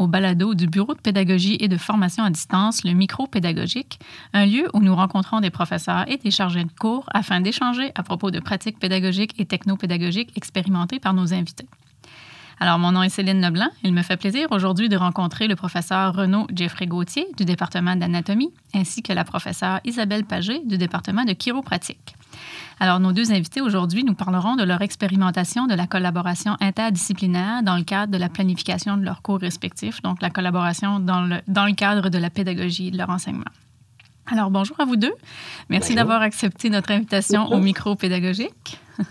Au balado du Bureau de pédagogie et de formation à distance, le micro pédagogique, un lieu où nous rencontrons des professeurs et des chargés de cours afin d'échanger à propos de pratiques pédagogiques et technopédagogiques expérimentées par nos invités. Alors, mon nom est Céline Leblanc. Il me fait plaisir aujourd'hui de rencontrer le professeur Renaud Jeffrey Gauthier du département d'anatomie ainsi que la professeure Isabelle Pagé du département de chiropratique. Alors, nos deux invités aujourd'hui nous parleront de leur expérimentation de la collaboration interdisciplinaire dans le cadre de la planification de leurs cours respectifs, donc la collaboration dans le, dans le cadre de la pédagogie et de leur enseignement. Alors, bonjour à vous deux. Merci d'avoir accepté notre invitation au micro pédagogique.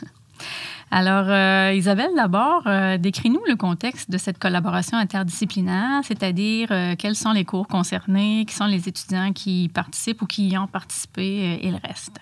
Alors, euh, Isabelle, d'abord, euh, décris-nous le contexte de cette collaboration interdisciplinaire, c'est-à-dire euh, quels sont les cours concernés, qui sont les étudiants qui participent ou qui y ont participé et le reste?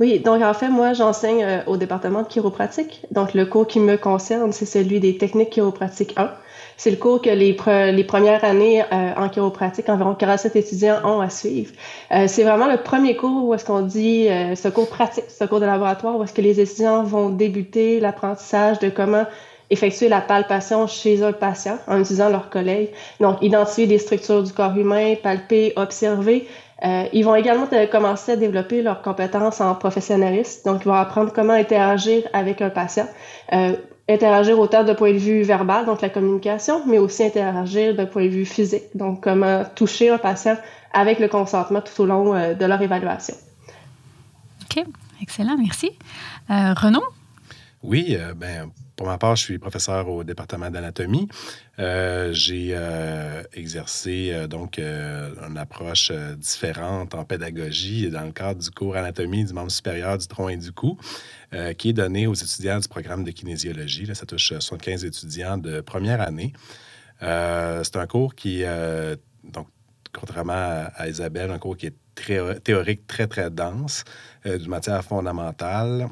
Oui, donc en fait, moi, j'enseigne au département de chiropratique. Donc, le cours qui me concerne, c'est celui des techniques chiropratiques 1. C'est le cours que les, les premières années euh, en chiropratique, environ 47 étudiants ont à suivre. Euh, c'est vraiment le premier cours où est-ce qu'on dit ce cours pratique, ce cours de laboratoire, où est-ce que les étudiants vont débuter l'apprentissage de comment effectuer la palpation chez un patient en utilisant leurs collègues. Donc, identifier des structures du corps humain, palper, observer, euh, ils vont également commencer à développer leurs compétences en professionnalisme. Donc, ils vont apprendre comment interagir avec un patient. Euh, interagir autant de point de vue verbal, donc la communication, mais aussi interagir d'un point de vue physique, donc comment toucher un patient avec le consentement tout au long euh, de leur évaluation. OK, excellent, merci. Renaud? Oui, ben, pour ma part, je suis professeur au département d'anatomie. Euh, j'ai euh, exercé euh, donc une approche différente en pédagogie dans le cadre du cours anatomie du membre supérieur du tronc et du cou, qui est donné aux étudiants du programme de kinésiologie. Là, ça touche 75 étudiants de première année. C'est un cours qui, donc, contrairement à, Isabelle, un cours qui est très théorique, très, très dense, d'une matière fondamentale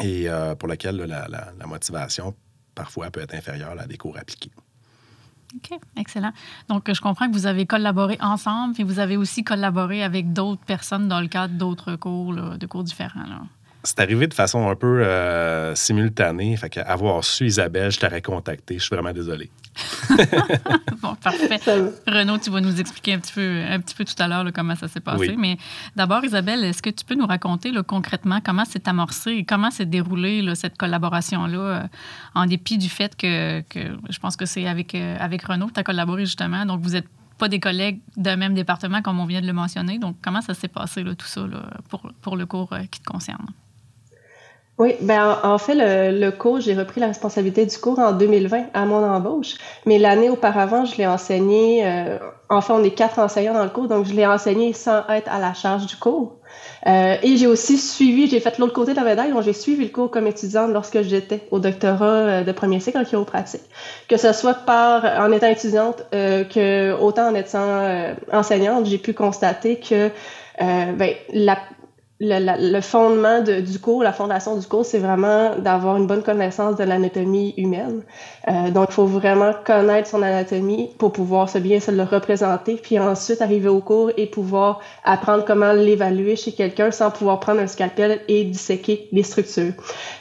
et euh, pour laquelle la, motivation parfois peut être inférieure à des cours appliqués. OK, excellent. Donc, je comprends que vous avez collaboré ensemble, et vous avez aussi collaboré avec d'autres personnes dans le cadre d'autres cours, de cours différents. C'est arrivé de façon un peu euh, simultanée. Fait qu'avoir su Isabelle, je t'aurais contacté. Je suis vraiment désolé. bon, parfait. Renaud, tu vas nous expliquer un petit peu, un petit peu tout à l'heure comment ça s'est passé. Mais d'abord, Isabelle, est-ce que tu peux nous raconter concrètement comment s'est amorcé et comment s'est déroulée cette collaboration-là, euh, en dépit du fait que, je pense que c'est avec, euh, avec Renaud que tu as collaboré justement. Donc, vous n'êtes pas des collègues d'un même département, comme on vient de le mentionner. Donc, comment ça s'est passé, tout ça, pour, pour le cours qui te concerne? Oui, ben en, fait, le, le cours, j'ai repris la responsabilité du cours en 2020 à mon embauche, mais l'année auparavant, je l'ai enseigné. Euh, en fait, on est quatre enseignants dans le cours, donc je l'ai enseigné sans être à la charge du cours. Euh, et j'ai aussi suivi, j'ai fait l'autre côté de la médaille, donc j'ai suivi le cours comme étudiante lorsque j'étais au doctorat euh, de premier cycle en chiropratique. Que ce soit par en étant étudiante euh, que autant en étant euh, enseignante, j'ai pu constater que ben, la, le, le, fondement de, du cours, la fondation du cours, c'est vraiment d'avoir une bonne connaissance de l'anatomie humaine. Euh, donc, il faut vraiment connaître son anatomie pour pouvoir se bien se le représenter, puis ensuite arriver au cours et pouvoir apprendre comment l'évaluer chez quelqu'un sans pouvoir prendre un scalpel et disséquer les structures.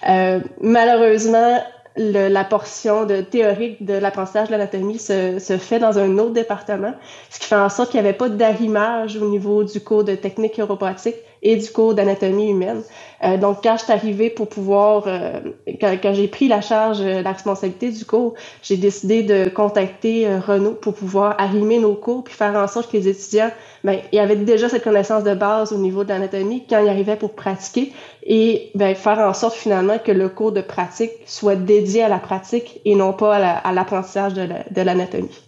Euh, malheureusement, le, la portion de théorique de l'apprentissage de l'anatomie se, se, fait dans un autre département, ce qui fait en sorte qu'il n'y avait pas d'arrimage au niveau du cours de technique chiropratique et du cours d'anatomie humaine. Euh, donc, quand je suis arrivée pour pouvoir, euh, quand, j'ai pris la charge, euh, la responsabilité du cours, j'ai décidé de contacter euh, Renaud pour pouvoir arrimer nos cours puis faire en sorte que les étudiants, ben, ils avaient déjà cette connaissance de base au niveau de l'anatomie quand ils arrivaient pour pratiquer et ben, faire en sorte finalement que le cours de pratique soit dédié à la pratique et non pas à l'apprentissage de l'anatomie.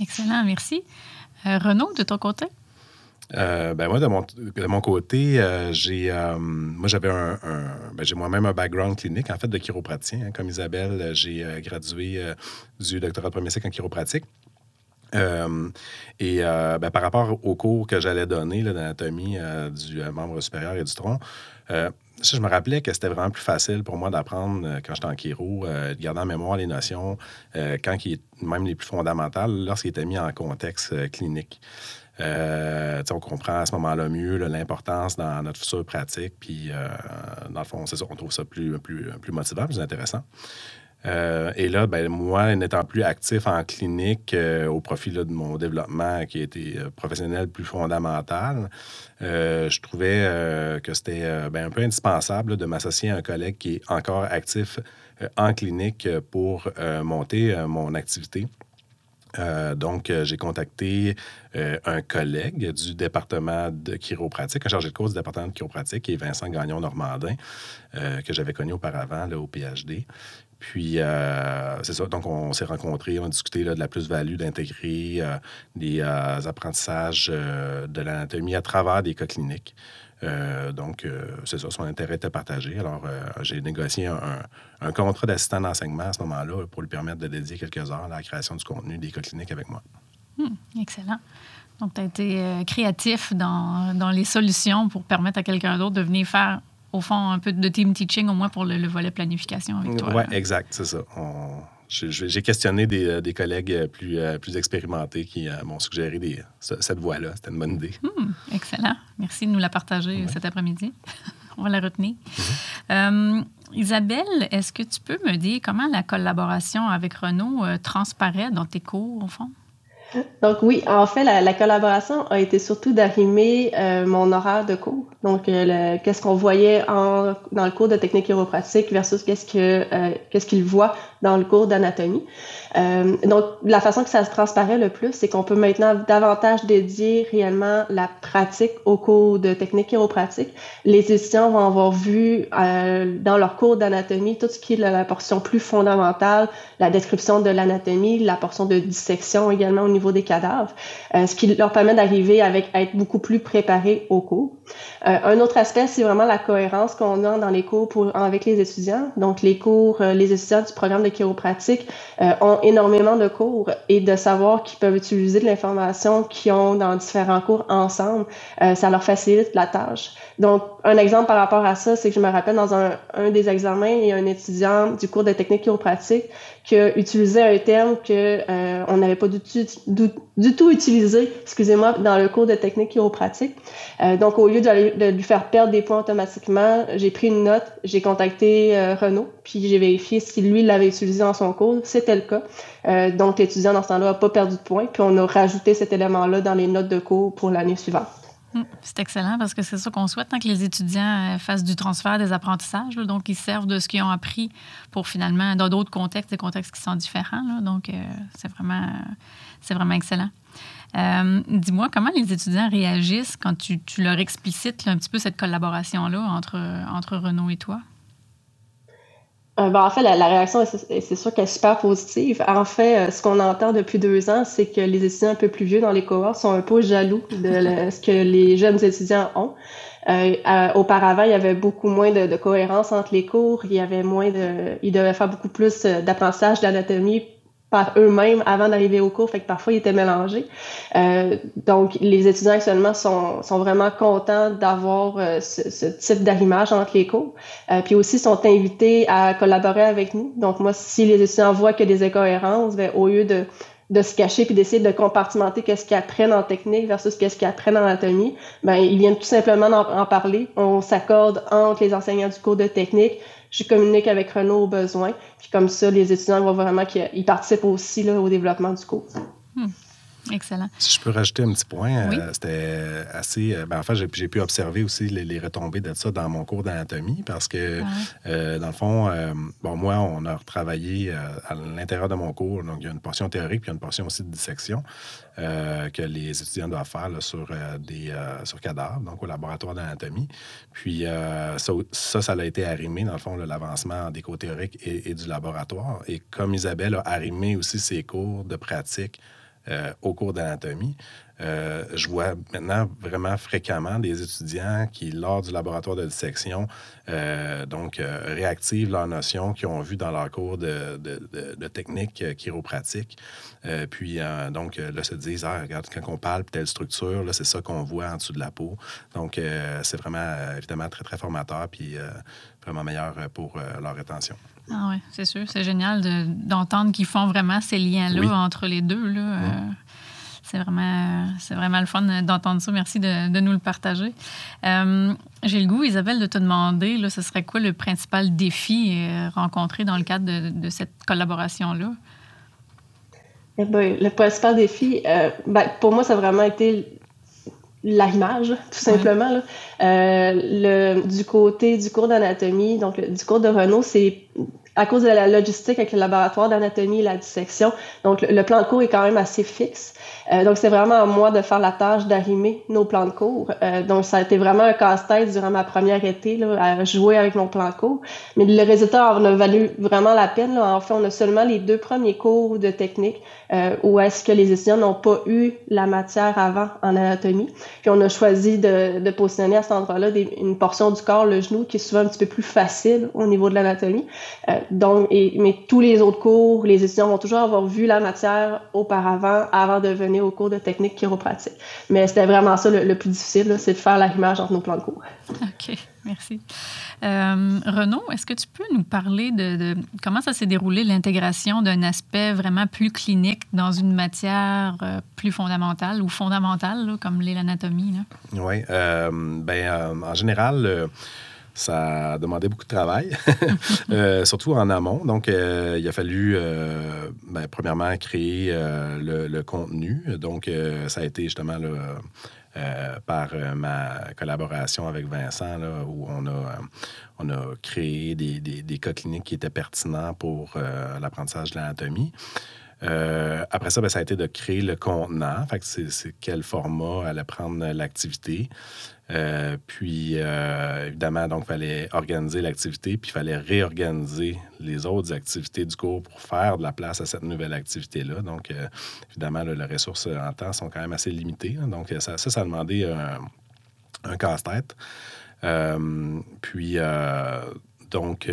Excellent, merci. Renaud, de ton côté? Euh, ben moi, de mon, de mon côté, euh, j'ai euh, moi j'avais un, ben j'ai moi-même un background clinique en fait de chiropraticien. Hein. comme Isabelle, j'ai gradué du doctorat de premier cycle en chiropratique. et ben, par rapport au cours que j'allais donner d'anatomie du membre supérieur et du tronc, je me rappelais que c'était vraiment plus facile pour moi d'apprendre quand j'étais en chiro, de garder en mémoire les notions, quand qui même les plus fondamentales, lorsqu'ils étaient mis en contexte clinique. Euh, on comprend à ce moment-là mieux l'importance dans notre future pratique. Puis, euh, dans le fond, c'est ça, on trouve ça plus, motivant, plus intéressant. et là, ben, moi, n'étant plus actif en clinique au profit de mon développement qui été professionnel plus fondamental, je trouvais que c'était ben, un peu indispensable de m'associer à un collègue qui est encore actif en clinique pour monter mon activité. Euh, donc, euh, j'ai contacté euh, un collègue du département de chiropratique, un chargé de cours du département de chiropratique, qui est Vincent Gagnon-Normandin, que j'avais connu auparavant là, au PhD. Puis, c'est ça. Donc, on s'est rencontrés, on a discuté de la plus-value d'intégrer des apprentissages de l'anatomie à travers des cas cliniques. Euh, donc, euh, c'est ça, son intérêt était partagé. Alors, euh, j'ai négocié un, contrat d'assistant d'enseignement à ce moment-là pour lui permettre de dédier quelques heures à la création du contenu des cliniques avec moi. Hmm, excellent. Donc, tu as été créatif dans, dans, les solutions pour permettre à quelqu'un d'autre de venir faire, au fond, un peu de team teaching, au moins pour le, volet planification avec toi. Oui, exact, c'est ça. On j'ai questionné des, euh, des, collègues euh, plus, euh, plus expérimentés qui m'ont suggéré des, cette voie-là. C'était une bonne idée. Hmm, excellent. Merci de nous la partager cet après-midi. On va la retenir. Mhm. Isabelle, est-ce que tu peux me dire comment la collaboration avec Renault transparaît dans tes cours, au fond? Donc oui, en fait, la, collaboration a été surtout d'arrimer mon horaire de cours. Donc, qu'est-ce qu'on voyait dans le cours de technique chiropratique versus qu'est-ce que qu'est-ce qu'il voit dans le cours d'anatomie. Euh, donc, la façon que ça se transparaît le plus, c'est qu'on peut maintenant davantage dédier réellement la pratique au cours de technique chiropratique. Les étudiants vont avoir vu euh, dans leur cours d'anatomie tout ce qui est la, portion plus fondamentale, la description de l'anatomie, la portion de dissection également au niveau des cadavres, euh, ce qui leur permet d'arriver avec à être beaucoup plus préparés au cours. Euh, un autre aspect, c'est vraiment la cohérence qu'on a dans les cours pour, avec les étudiants. Donc, les cours, euh, les étudiants du programme de chiropratique euh, ont énormément de cours et de savoir qu'ils peuvent utiliser de l'information qu'ils ont dans différents cours ensemble, ça leur facilite la tâche. Donc, un exemple par rapport à ça, c'est que je me rappelle dans un, un des examens, il y a un étudiant du cours de technique chiropratique qui a utilisé un terme que euh, on n'avait pas du tout, du, tout utilisé, excusez-moi, dans le cours de technique chiropratique. Euh, donc, au lieu de, lui faire perdre des points automatiquement, j'ai pris une note, j'ai contacté euh, Renaud, puis j'ai vérifié si lui l'avait utilisé dans son cours. C'était le cas. Euh, donc, l'étudiant dans ce temps-là n'a pas perdu de points, puis on a rajouté cet élément-là dans les notes de cours pour l'année suivante. Mm. C'est excellent parce que c'est ça qu'on souhaite, tant que les étudiants euh, fassent du transfert des apprentissages. donc, ils servent de ce qu'ils ont appris pour finalement, dans d'autres contextes, des contextes qui sont différents. donc, euh, c'est vraiment, excellent. Euh, dis-moi, comment les étudiants réagissent quand tu, leur explicites un petit peu cette collaboration-là entre, entre Renaud et toi? Euh, ben, en fait, la, réaction, c'est sûr qu'elle est super positive. En fait, euh, ce qu'on entend depuis deux ans, c'est que les étudiants un peu plus vieux dans les cohortes sont un peu jaloux de ce que les jeunes étudiants ont. Euh, auparavant, il y avait beaucoup moins de, de, cohérence entre les cours. Il y avait moins de, ils devaient faire beaucoup plus d'apprentissage d'anatomie par eux-mêmes avant d'arriver au cours, fait que parfois ils étaient mélangés. Euh, donc les étudiants actuellement sont, sont vraiment contents d'avoir euh, ce, type d'arrimage entre les cours. Euh, puis aussi sont invités à collaborer avec nous. Donc moi, si les étudiants voient qu'il y a des incohérences, ben, au lieu de de se cacher puis d'essayer de compartimenter qu'est-ce qu'ils apprennent en technique versus qu'est-ce qu'ils apprennent en anatomie, ben ils viennent tout simplement en, parler. On s'accorde entre les enseignants du cours de technique je communique avec Renaud au besoin. Puis comme ça, les étudiants voient vraiment qu'ils participent aussi là, au développement du cours. Hmm. Excellent. Si je peux rajouter un petit point, euh, c'était assez. Euh, ben, en fait, j'ai pu observer aussi les, retombées de ça dans mon cours d'anatomie parce que, ah euh, dans le fond, bon, moi, on a travaillé à l'intérieur de mon cours. Donc, il y a une portion théorique puis il y a une portion aussi de dissection que les étudiants doivent faire sur, des, sur cadavres, donc au laboratoire d'anatomie. Puis, ça, ça, ça, a été arrimé, dans le fond, l'avancement des cours théoriques et, et, du laboratoire. Et comme Isabelle a arrimé aussi ses cours de pratique euh, au cours d'anatomie. Euh, je vois maintenant vraiment fréquemment des étudiants qui, lors du laboratoire de dissection, euh, donc réactivent leurs notions qu'ils ont vues dans leur cours de, de, technique chiropratique. puis, donc, là, se disent, ah, regarde, quand on parle telle structure, là, c'est ça qu'on voit en dessous de la peau. Donc, c'est vraiment, évidemment, très, très formateur, puis vraiment meilleur pour leur rétention. Ah oui, c'est sûr. C'est génial d'entendre qu'ils font vraiment ces liens-là entre les deux. Là. Euh, C'est vraiment, c'est vraiment le fun d'entendre ça. Merci de, de nous le partager. Euh, j'ai le goût, Isabelle, de te demander, là, ce serait quoi le principal défi euh, rencontré dans le cadre de, de cette collaboration-là? Eh ben, le principal défi, euh, ben, pour moi, ça a vraiment été l'arrimage, tout simplement. Là. Euh, le, du côté du cours d'anatomie, donc le, du cours de Renault, c'est à cause de la logistique avec le laboratoire d'anatomie et la dissection. Donc, le, plan de cours est quand même assez fixe. Euh, donc, c'est vraiment à moi de faire la tâche d'arrimer nos plans de cours. Euh, donc, ça a été vraiment un casse-tête durant ma première été là, à jouer avec mon plan de cours. Mais le résultat en a valu vraiment la peine. Là. En fait, on a seulement les deux premiers cours de technique euh, où est-ce que les étudiants n'ont pas eu la matière avant en anatomie. Puis, on a choisi de, de positionner à cet endroit-là une portion du corps, le genou, qui est souvent un petit peu plus facile au niveau de l'anatomie. Euh, donc, et, mais tous les autres cours, les étudiants vont toujours avoir vu la matière auparavant, avant de venir au cours de technique chiropratique. Mais c'était vraiment ça le, plus difficile, c'est de faire l'arrimage entre nos plans de cours. OK, merci. Euh, Renaud, est-ce que tu peux nous parler de, comment ça s'est déroulé l'intégration d'un aspect vraiment plus clinique dans une matière euh, plus fondamentale ou fondamentale, comme l'anatomie? Oui, euh, ben, en général, ça a demandé beaucoup de travail, euh, surtout en amont. Donc, euh, il a fallu, euh, ben, premièrement, créer le, contenu. Donc, ça a été justement par ma collaboration avec Vincent, où on a, on a créé des, des, cas cliniques qui étaient pertinents pour l'apprentissage de l'anatomie. Après ça, ben, ça a été de créer le contenant. Fait c'est quel format allait prendre l'activité. Euh, puis, euh, évidemment, donc, il fallait organiser l'activité, puis il fallait réorganiser les autres activités du cours pour faire de la place à cette nouvelle activité-là. Donc, euh, évidemment, les ressources en temps sont quand même assez limitées. Donc, ça, ça, a demandé un, casse-tête. puis, donc,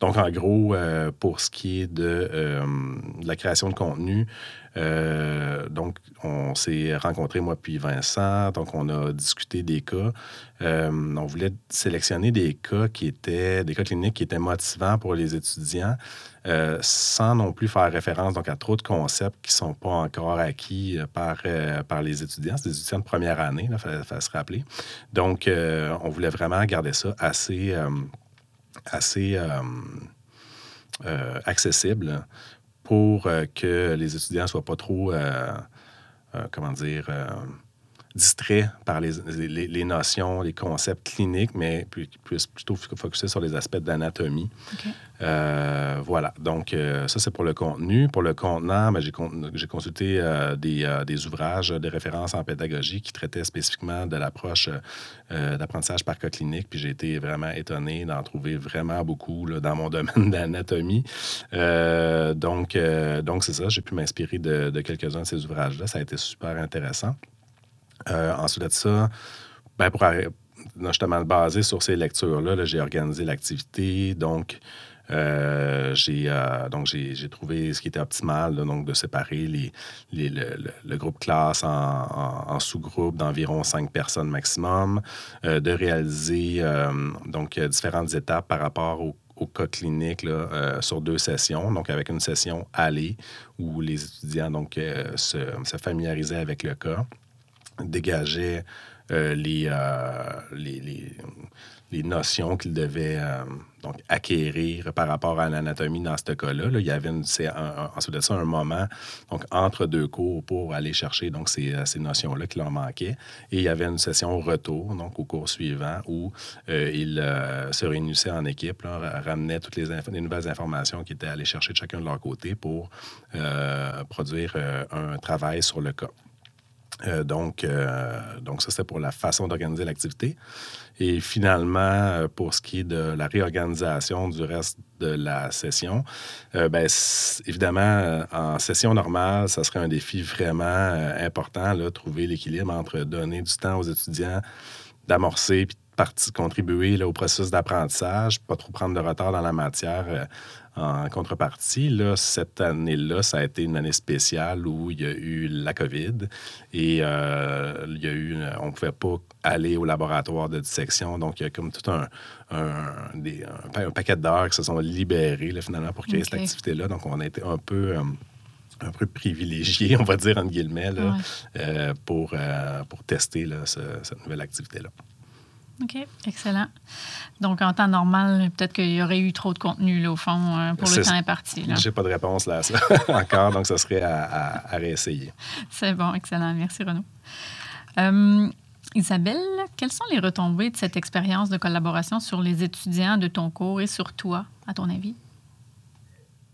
donc, en gros, pour ce qui est de la création de contenu, euh, donc, on s'est rencontrés, moi puis Vincent. Donc, on a discuté des cas. Euh, on voulait sélectionner des cas qui étaient, des cas cliniques qui étaient motivants pour les étudiants, euh, sans non plus faire référence donc, à trop de concepts qui ne sont pas encore acquis par, par les étudiants. C'est des étudiants de première année, il fallait, se rappeler. Donc, on voulait vraiment garder ça assez, assez accessible pour euh, que les étudiants ne soient pas trop, euh, euh, comment dire, distraits par les, les, notions, les concepts cliniques, mais puissent plutôt focuser sur les aspects d'anatomie. Euh, voilà. Donc, euh, ça, c'est pour le contenu. Pour le contenant, ben, j'ai consulté euh, des, ouvrages, des références en pédagogie qui traitaient spécifiquement de l'approche d'apprentissage par cas clinique. Puis j'ai été vraiment étonné d'en trouver vraiment beaucoup dans mon domaine d'anatomie. donc, donc c'est ça. J'ai pu m'inspirer de, de quelques-uns de ces ouvrages-là. Ça a été super intéressant. Ensuite de ça, ben, pour justement basé sur ces lectures-là, -là, j'ai organisé l'activité. Donc, euh, j'ai euh, j'ai trouvé ce qui était optimal, donc de séparer les, le, groupe classe en, sous-groupes d'environ cinq personnes maximum, euh, de réaliser donc différentes étapes par rapport au, cas clinique sur deux sessions, donc avec une session aller où les étudiants donc se familiarisaient avec le cas, dégageaient les, les, les notions qu'il devait euh, donc acquérir par rapport à l'anatomie dans ce cas-là. il y avait une, ensuite de ça un moment donc, entre deux cours pour aller chercher donc, ces, euh, ces notions-là qui leur manquaient. Et il y avait une session retour, donc au cours suivant, où euh, ils se réunissaient en équipe, ramenaient toutes les, les, nouvelles informations qu'ils étaient allés chercher de chacun de leur côté pour produire un travail sur le cas. Donc, donc, ça, c'était pour la façon d'organiser l'activité. Et finalement, euh, pour ce qui est de la réorganisation du reste de la session, euh, ben, évidemment, euh, en session normale, ça serait un défi vraiment important, trouver l'équilibre entre donner du temps aux étudiants d'amorcer puis de contribuer au processus d'apprentissage, pas trop prendre de retard dans la matière en contrepartie, là, cette année-là, ça a été une année spéciale où il y a eu la COVID et euh, il y a eu, on ne pouvait pas aller au laboratoire de dissection. Donc, il y a comme tout un, un, paquet d'heures qui se sont libérés finalement pour créer cette activité-là. Donc, on a été un peu... Euh, un peu privilégié, on va dire, entre guillemets, là, pour, pour tester cette nouvelle activité-là. OK, excellent. Donc, en temps normal, peut-être qu'il y aurait eu trop de contenu, là, au fond, euh, pour le temps imparti. Je n'ai pas de réponse là, ça encore, donc ça serait à, réessayer. C'est bon, excellent. Merci, Renaud. Euh, Isabelle, quelles sont les retombées de cette expérience de collaboration sur les étudiants de ton cours et sur toi, à ton avis?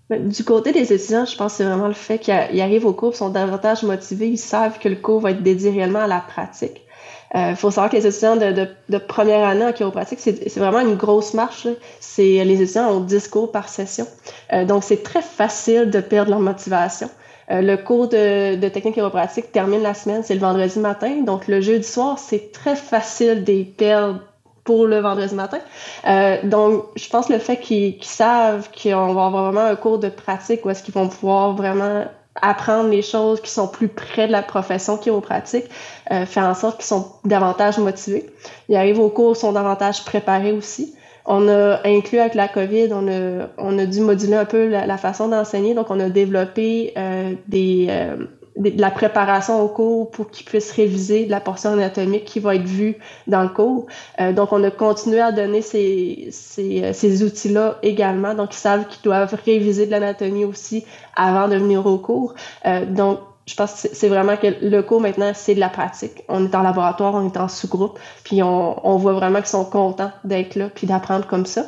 Ben, du côté des étudiants, je pense que c'est vraiment le fait qu'ils arrivent au cours, ils sont davantage motivés, ils savent que le cours va être dédié réellement à la pratique. Il euh, faut savoir que les étudiants de, première année en chiropratique, c'est vraiment une grosse marche. C'est Les étudiants ont 10 cours par session. Euh, donc, c'est très facile de perdre leur motivation. Euh, le cours de, technique chiropratique termine la semaine, c'est le vendredi matin. Donc, le jeudi soir, c'est très facile de perdre pour le vendredi matin. Donc, je pense le fait qu'ils savent qu'on va avoir vraiment un cours de pratique où est-ce qu'ils vont pouvoir vraiment apprendre les choses qui sont plus près de la profession chiropratique, euh, faire en sorte qu'ils sont davantage motivés. Ils arrivent au cours, sont davantage préparés aussi. On a inclus avec la COVID, on a, on a dû moduler un peu la, façon d'enseigner, donc on a développé euh, des, euh, de la préparation au cours pour qu'ils puissent réviser la portion anatomique qui va être vue dans le cours. Euh, donc, on a continué à donner ces, ces, euh, ces outils-là également. Donc, ils savent qu'ils doivent réviser de l'anatomie aussi avant de venir au cours. Euh, donc, je pense que c'est vraiment que le cours maintenant, c'est de la pratique. On est en laboratoire, on est en sous-groupe, puis on, on voit vraiment qu'ils sont contents d'être là, puis d'apprendre comme ça.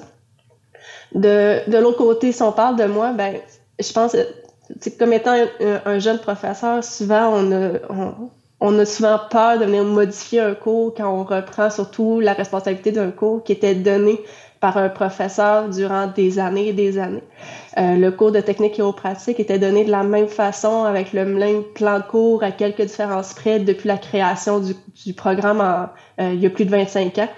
De, de l'autre côté, si on parle de moi, ben, je pense comme étant un, jeune professeur, souvent on a, on, a souvent peur de venir modifier un cours quand on reprend surtout la responsabilité d'un cours qui était donné par un professeur durant des années et des années. Euh, le cours de technique chiropratique était donné de la même façon avec le même plan de cours à quelques différences près depuis la création du, du programme en, euh, il y a plus de 25 ans.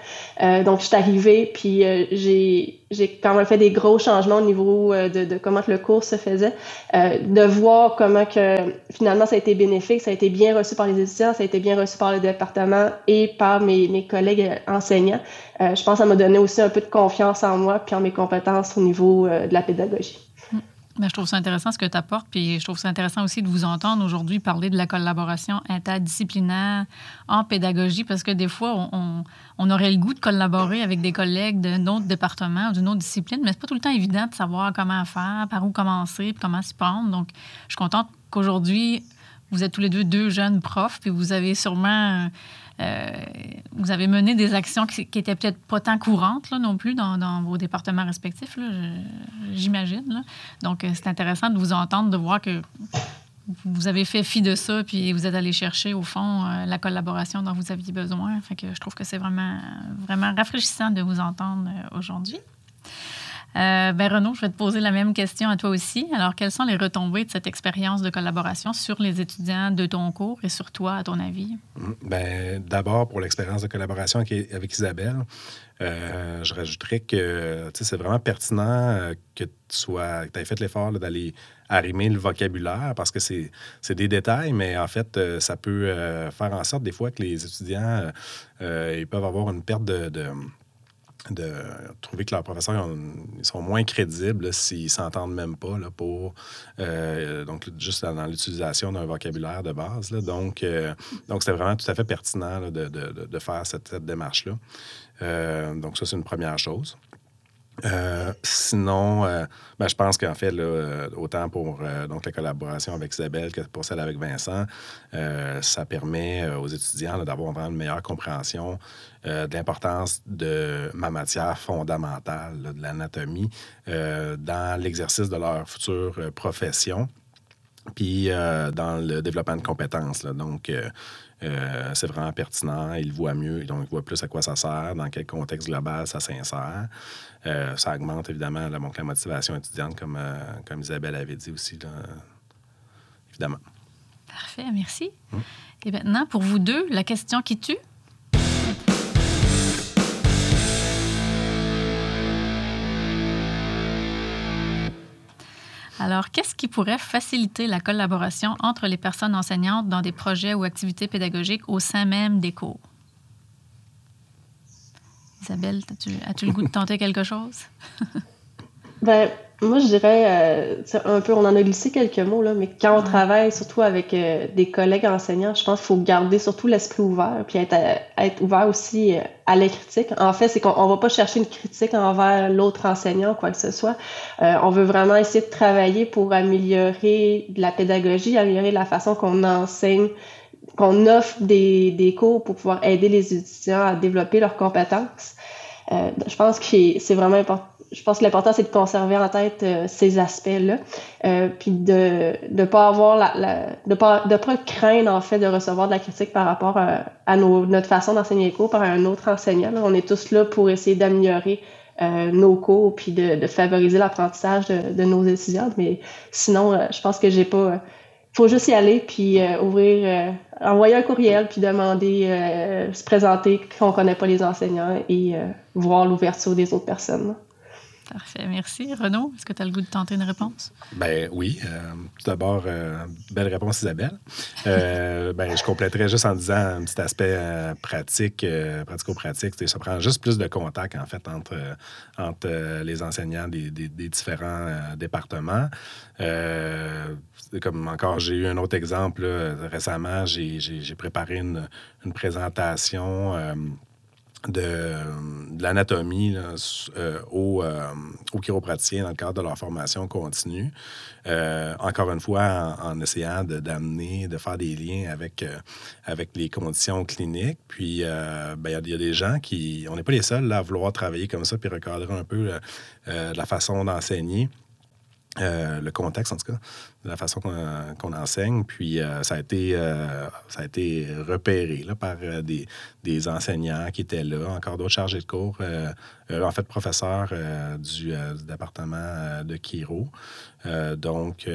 Euh, donc, je suis arrivée, puis euh, j'ai j'ai quand même fait des gros changements au niveau de, de, comment le cours se faisait, de voir comment que finalement ça a été bénéfique, ça a été bien reçu par les étudiants, ça a été bien reçu par le département et par mes, mes collègues enseignants. je pense que ça m'a donné aussi un peu de confiance en moi puis en mes compétences au niveau de la pédagogie. Je trouve ça intéressant ce que tu apportes, puis je trouve ça intéressant aussi de vous entendre aujourd'hui parler de la collaboration interdisciplinaire en pédagogie, parce que des fois, on, on aurait le goût de collaborer avec des collègues d'un autre département ou d'une autre discipline, mais c'est pas tout le temps évident de savoir comment faire, par où commencer, puis comment s'y prendre. Donc, je suis contente qu'aujourd'hui, vous êtes tous les deux deux jeunes profs, puis vous avez sûrement vous avez mené des actions qui, qui étaient peut-être pas tant courantes non plus dans, vos départements respectifs, j'imagine. Donc, euh, c'est intéressant de vous entendre, de voir que vous avez fait fi de ça, puis vous êtes allé chercher, au fond, euh, la collaboration dont vous aviez besoin. Fait je trouve que c'est vraiment, vraiment rafraîchissant de vous entendre aujourd'hui. Euh, ben Renaud, je vais te poser la même question à toi aussi. Alors, quelles sont les retombées de cette expérience de collaboration sur les étudiants de ton cours et sur toi, à ton avis? Ben, D'abord, pour l'expérience de collaboration avec, Isabelle, euh, je rajouterais que c'est vraiment pertinent euh, que tu aies fait l'effort d'aller arrimer le vocabulaire parce que c'est des détails, mais en fait, ça peut faire en sorte des fois que les étudiants ils peuvent avoir une perte de trouver que leurs professeurs ils sont moins crédibles s'ils s'entendent même pas là, pour euh, donc juste dans l'utilisation d'un vocabulaire de base. Donc, euh, donc vraiment tout à fait pertinent de, de, de, faire cette, démarche là. Euh, donc ça c'est une première chose. Euh, sinon, euh, ben, je pense qu'en fait, euh, autant pour donc, la collaboration avec Isabelle que pour celle avec Vincent, ça permet aux étudiants d'avoir vraiment une meilleure compréhension de l'importance de ma matière fondamentale, de l'anatomie, dans l'exercice de leur future profession, puis dans le développement de compétences. Donc, c'est vraiment pertinent. Ils voient mieux, donc ils voient plus à quoi ça sert, dans quel contexte global ça s'insère. Euh, ça augmente évidemment la, la motivation étudiante, comme, euh, comme Isabelle avait dit aussi, évidemment. Parfait, merci. Hum. Et maintenant, pour vous deux, la question qui tue? Alors, qu'est-ce qui pourrait faciliter la collaboration entre les personnes enseignantes dans des projets ou activités pédagogiques au sein même des cours? Isabelle, as-tu, le goût de tenter quelque chose? Ben, moi, je dirais, euh, un peu, on en a glissé quelques mots, là, mais quand on travaille surtout avec euh, des collègues enseignants, je pense qu'il faut garder surtout l'esprit ouvert, puis être, euh, être ouvert aussi à la critique. En fait, c'est qu'on va pas chercher une critique envers l'autre enseignant, quoi que ce soit. on veut vraiment essayer de travailler pour améliorer la pédagogie, améliorer la façon qu'on enseigne, qu'on offre des, des cours pour pouvoir aider les étudiants à développer leurs compétences. je pense que c'est vraiment important je pense que l'important, c'est de conserver en tête euh, ces aspects-là, euh, puis de ne pas avoir la, la, de pas de pas craindre en fait de recevoir de la critique par rapport à, euh, nos, notre façon d'enseigner les cours par un autre enseignant. On est tous là pour essayer d'améliorer euh, nos cours puis de, de favoriser l'apprentissage de, de, nos étudiants. Mais sinon, je pense que j'ai pas faut juste y aller puis ouvrir, envoyer un courriel puis demander, se présenter qu'on connaît pas les enseignants et voir l'ouverture des autres personnes. Parfait, merci. Renaud, est-ce que tu as le goût de tenter une réponse? Ben oui. Euh, tout d'abord, euh, belle réponse, Isabelle. Euh, ben, je compléterais juste en disant un petit aspect pratique, pratico-pratique. Ça prend juste plus de contact, en fait, entre, entre les enseignants des, différents départements. comme encore, j'ai eu un autre exemple. récemment, j'ai préparé une, une présentation de, l'anatomie euh, aux, euh, chiropraticiens dans le cadre de leur formation continue. Euh, encore une fois, en, essayant d'amener, de, faire des liens avec, avec les conditions cliniques. Puis, ben, il y, a des gens qui... On n'est pas les seuls à vouloir travailler comme ça puis recadrer un peu la façon d'enseigner. Euh, le contexte, en tout cas, de la façon qu'on enseigne. Puis euh, ça, a été, euh, ça a été repéré là, par des, des, enseignants qui étaient là, encore d'autres chargés de cours, en fait, professeurs du, département de Kiro. donc,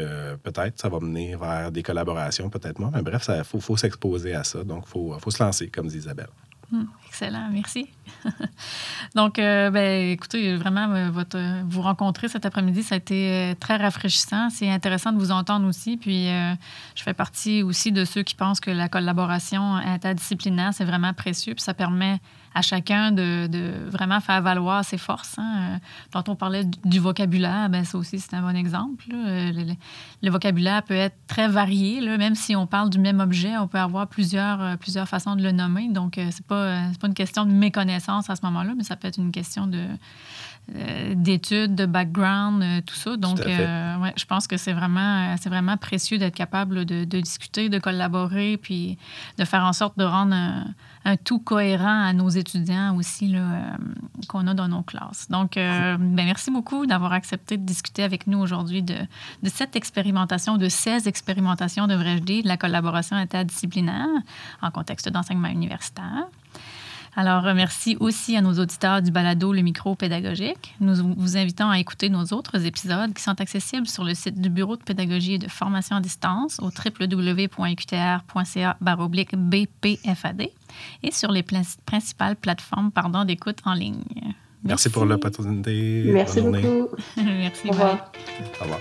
peut-être ça va mener vers des collaborations, peut-être moins, mais bref, il faut, faut s'exposer à ça. Donc, il faut, faut se lancer, comme dit Isabelle. Hmm, excellent, merci. Donc, euh, ben, écoutez, vraiment, euh, votre, vous rencontrer cet après-midi, ça a été euh, très rafraîchissant. C'est intéressant de vous entendre aussi. Puis, je fais partie aussi de ceux qui pensent que la collaboration interdisciplinaire, c'est vraiment précieux. Puis, ça permet à chacun de, vraiment faire valoir ses forces. Hein. Quand on parlait du vocabulaire, ben ça aussi, c'est un bon exemple. Le, vocabulaire peut être très varié. Même si on parle du même objet, on peut avoir plusieurs, plusieurs façons de le nommer. Donc, c'est pas, pas une question de méconnaissance à ce moment-là, mais ça peut être une question de euh, d'études, de background, euh, tout ça. Donc, euh, ouais, je pense que c'est vraiment, c'est vraiment précieux d'être capable de, discuter, de collaborer, puis de faire en sorte de rendre un, tout cohérent à nos étudiants aussi qu'on a dans nos classes. Donc, ben, merci beaucoup d'avoir accepté de discuter avec nous aujourd'hui de, de, cette expérimentation, de ces expérimentations, devrais-je dire, de la collaboration interdisciplinaire en contexte d'enseignement universitaire. Alors, merci aussi à nos auditeurs du balado Le Micro Pédagogique. Nous vous invitons à écouter nos autres épisodes qui sont accessibles sur le site du Bureau de pédagogie et de formation à distance au www.uqtr.ca BPFAD et sur les principales plateformes d'écoute en ligne. Merci, pour l'opportunité. Merci beaucoup. merci. Au revoir. Au revoir.